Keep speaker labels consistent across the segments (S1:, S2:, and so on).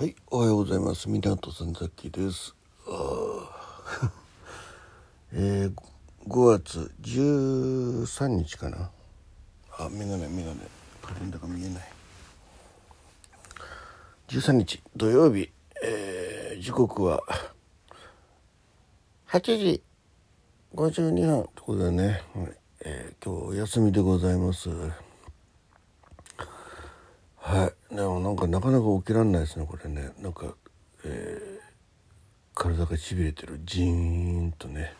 S1: はい、おはようございます。港さんざきです。あ えー、5月13日かな。あ、メガネ、メガネ。カレンダーが見えない。13日土曜日、えー、時刻は8時52分ということでね、はいえー、今日お休みでございます。はい、でもなんかなかなか起きられないですねこれね。なんか、えー、体がしびれてるジーンとね、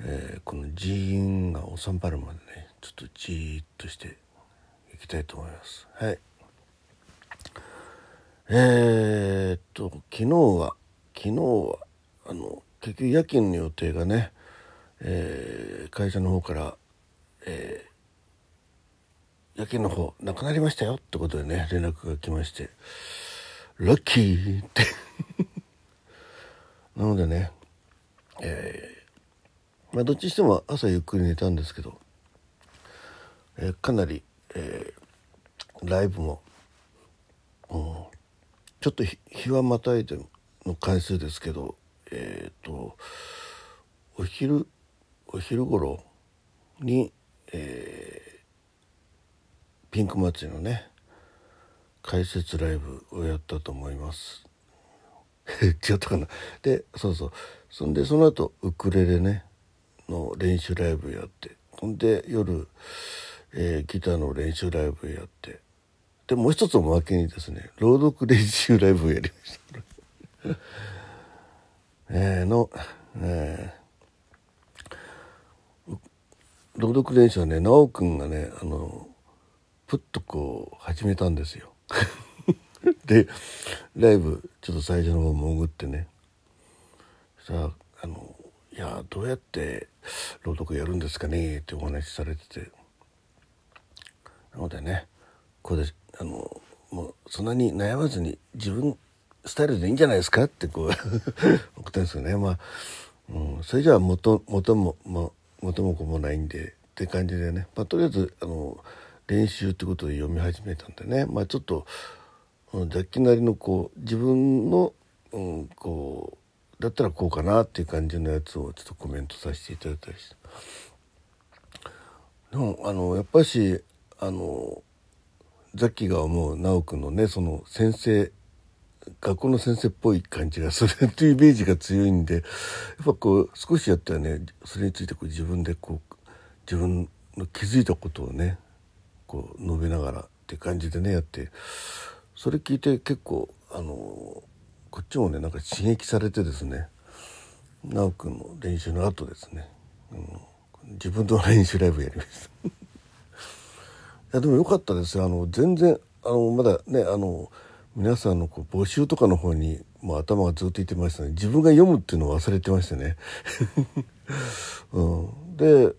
S1: えー、このジーンが収まるまでねちょっとじーっとしていきたいと思います。はい。えー、っと昨日は昨日はあの結局夜勤の予定がね、えー、会社の方から、えー夜勤の方なくなりましたよってことでね連絡が来ましてラッキーって。なのでねえー、まあどっちにしても朝ゆっくり寝たんですけど、えー、かなり、えー、ライブも、うん、ちょっと日はまたいでの回数ですけどえっ、とお昼お昼頃にえーピンク祭りのね解説ライブをやったと思います。違ったかな？でそうそう。そんでその後ウクレレねの練習ライブやって。ほんで夜、えー、ギターの練習ライブやって。でもう一つおまけにですね朗読練習ライブをやりました。えーの、えー、朗読練習はね奈くんがねあのふっとこう始めたんですよ。でライブちょっと最初の方潜ってね。さああの「いやどうやって朗読やるんですかね?」ってお話しされてて。なのでねここであのもうそんなに悩まずに自分スタイルでいいんじゃないですかってこう 送ったんですよね。まあ、うん、それじゃあ元元も、まあ、元も子もないんでって感じでね、まあ、とりあえずあの練習ってことで読み始めたんでね。まあちょっと雑記なりのこう自分の、うん、こうだったらこうかなっていう感じのやつをちょっとコメントさせていただいたりして。でもあのやっぱしあのザッキが思う直くんのねその先生学校の先生っぽい感じがするっていうイメージが強いんでやっぱこう少しやったらねそれについてこう自分でこう自分の気づいたことをねこう述べながらって感じでねやって。それ聞いて結構あのこっちもねなんか刺激されてですね。奈くんの練習の後ですね、うん、自分と練習ライブやりました。いやでもよかったです。あの全然あのまだねあの皆さんのこう募集とかの方にもう頭がずっといってましたね自分が読むっていうのを忘れてましたね、うん、で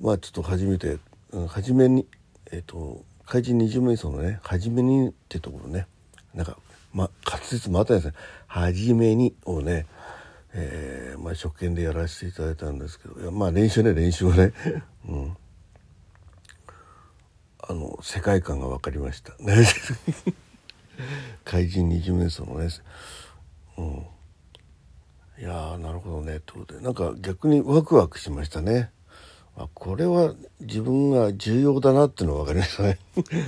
S1: まあちょっと初めて、うん、初めにえっ、と怪人二十瞑想のね「初めに」ってところね。なんか、ま、滑舌もあったんですね「初めに」をね、えー、まあ初見でやらせていただいたんですけどいやまあ練習ね練習をね、うん、あの世界観が分かりました。怪人二十瞑想のね、うん、いやなるほどね。ってことでなんか逆にワクワクしましたね。あこれは自分が重要だなっていうのが分かりましたね。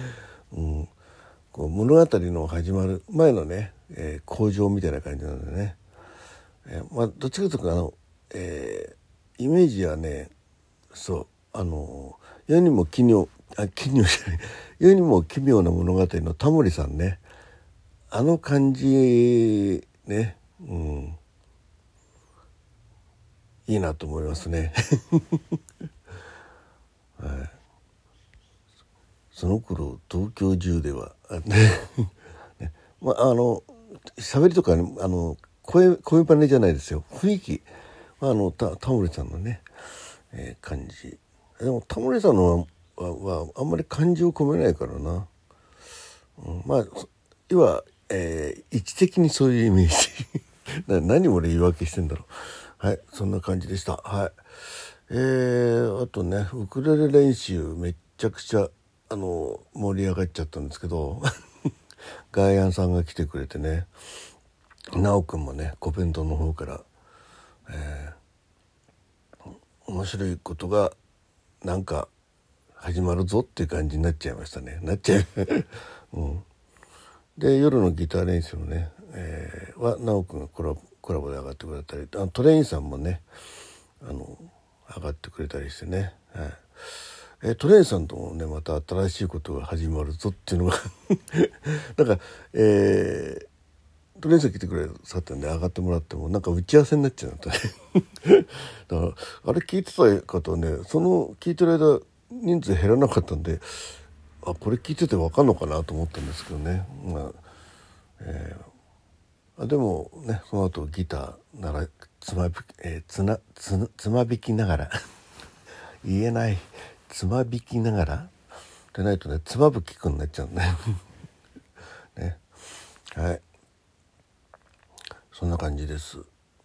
S1: うん、こう物語の始まる前のね、えー、工場みたいな感じなんでね、えー、まあ、どっちかというとあの、えー、イメージはねそうあの世にも奇妙あ奇妙じゃない。世にも奇妙な物語のタモリさんね。あの感じね、うん、いいなと思いますね。はい、その頃東京中では ね、まあ、あの喋りとか、ね、あの声声バネじゃないですよ。雰囲気。あのタタモリさんのね、えー、感じ。でもタモリさんのははあんまり感情を込めないからな、うん、まあ要は、えー、位置的にそういうイメージ。何俺言い訳してんだろう。はいそんな感じでした。はい。えー、あとねウクレレ練習めっちゃくちゃあの盛り上がっちゃったんですけど ガイアンさんが来てくれてね奈くんもねコペントの方から、えー、面白いことがなんか始まるぞっていう感じになっちゃいましたね。なっちゃう、うん、で夜のギター練習のね、えー、は奈くんがコラコラボで上がってくれたりあトレインさんもねあの上がってくれたりしてね、はい。え、トレインさんともねまた新しいことが始まるぞっていうのが。なんか、えートレーンさん来てくれさったんで上がってもらってもなんか打ち合わせになっちゃうとね だからあれ聞いてた方ねその聞いてる間人数減らなかったんであこれ聞いてて分かんのかなと思ったんですけどね。まあ、えー、でもねその後ギターならつまび、えー、つなつつまびきながら 言えないつまびきながらでないとねつまぶきくんになっちゃうね ね。はい。そんな感じです。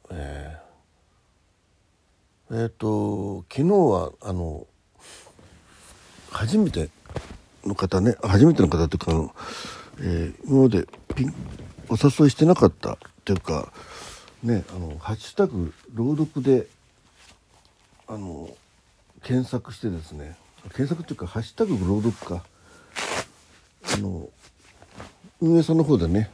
S1: えー、えー、と昨日はあの初めての方ね初めての方というか、えー、今までピンお誘いしてなかったっていうかねあのハッシュタグ朗読であの検索してですね検索っていうかハッシュタグ朗読か。あの運営さんの方でね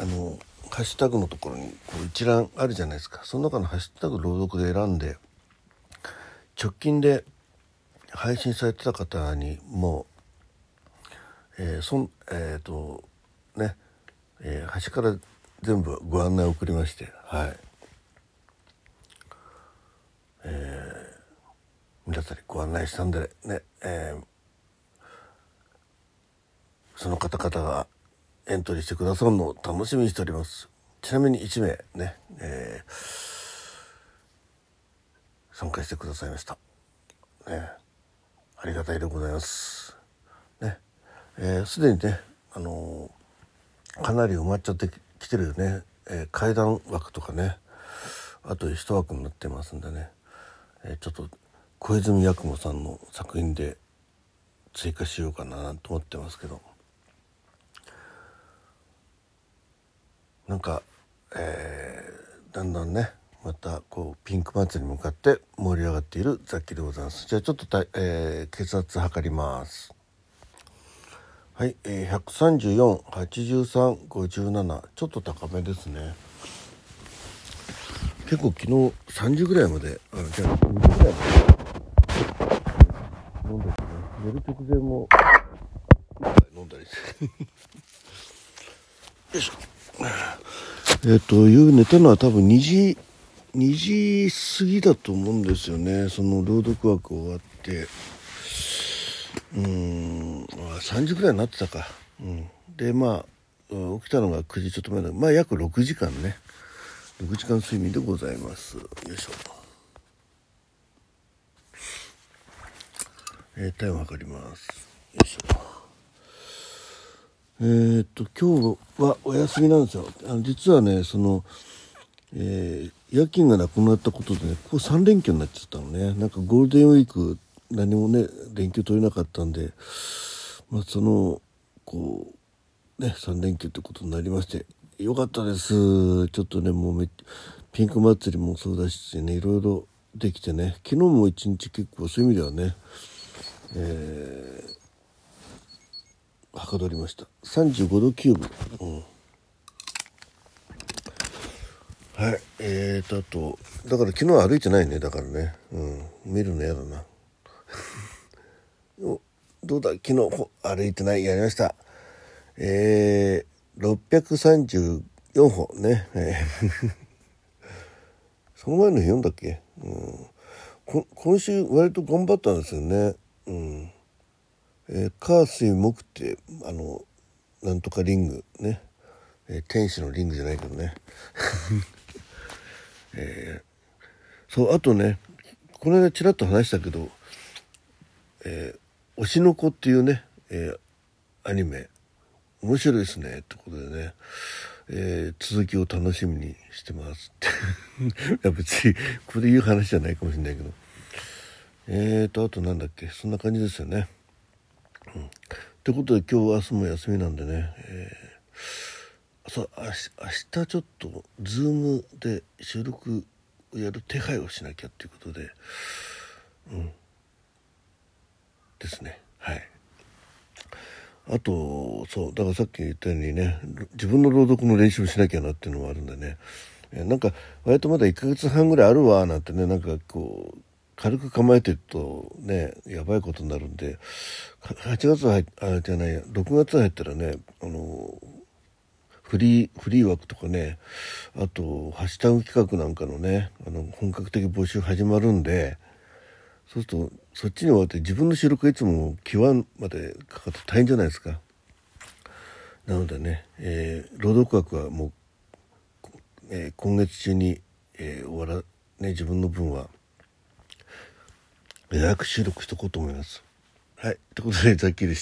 S1: あのハッシュタグのところにこう一覧あるじゃないですか。その中のハッシュタグ朗読で選んで直近で配信されてた方にもうえー、そんえっ、ー、とね、えー、端から全部ご案内を送りましてはい。えー、皆さんにご案内したんでね、えー、その方々がエントリーしてくださるのを楽しみにしております。ちなみに1名ね、えー、参加してくださいました。ねありがたいでございます。ねえす、ー、でにねあのー、かなり埋まっちゃってきてるよね、えー、階段枠とかね。あと一枠になってますんでね、えちょっと小泉八雲さんの作品で追加しようかなと思ってますけど。なんか、えー、だんだんねまたこうピンク祭りに向かって盛り上がっている雑記でございます。じゃあちょっと、えー、血圧測ります。はい、えー、1348357ちょっと高めですね。結構昨日3時ぐらいまであじゃあ2時ぐらいまで飲んでてね。寝る直前も飲んだり。し てよいしょ。えっ、と、夜寝たのは多分2時、2時過ぎだと思うんですよね。その朗読枠終わって。うん、3時ぐらいになってたか。うん。で、まあ、起きたのが9時ちょっと前だまあ約6時間ね。6時間睡眠でございます。よいしょ。えー、タイム測ります。よいしょ。えー、っと今日はお休みなんですよあの実はねその、えー、夜勤がなくなったことでねここ3連休になっちゃったのねなんかゴールデンウィーク何もね連休取れなかったんで、まあ、そのこうね3連休ってことになりましてよかったです。ちょっとねもうめピンク祭りもそうだしねいろいろできてね昨日も一日結構そういう意味ではね、えーはかどりました。35度9分うん。はい。えーとあとだから昨日歩いてないねだからね。うん。見るの嫌だな。どうだ昨日歩いてないやりました。えー、634歩ね、えー その前の日読んだっけ、うん、今週割と頑張ったんですよね。うん。えー、火水木ってあのなんとかリングね、えー、天使のリングじゃないけどね、えー、そうあとねこの間ちらっと話したけど「えー、推しの子」っていうね、えー、アニメ面白いですねってことでね、えー、続きを楽しみにしてます。っ ていや別にこれ言う話じゃないかもしれないけど。えーとあとなんだっけそんな感じですよね。うん。ってことで今日明日も休みなんでね、えー、そう明日ちょっとズームで収録をやる手配をしなきゃっていうことでうん。ですね。はい。あとそうだからさっき言ったようにね自分の朗読の練習をしなきゃなっていうのもあるんでね。なんか割とまだ1ヶ月半ぐらいあるわなんてねなんかこう軽く構えてるとねやばいことになるんで8月入あじゃない6月入ったらねあのフリーフリー枠とかねあとハッシュタグ企画なんかのねあの本格的募集始まるんでそうするとそっちに終わって自分の収録がいつも際までかかって大変じゃないですか。なのでね、えー、朗読枠はもう、えー、今月中に、えー、終わらね自分の分は予約収録しとこうと思います。はい。ということで、ザッキーでした。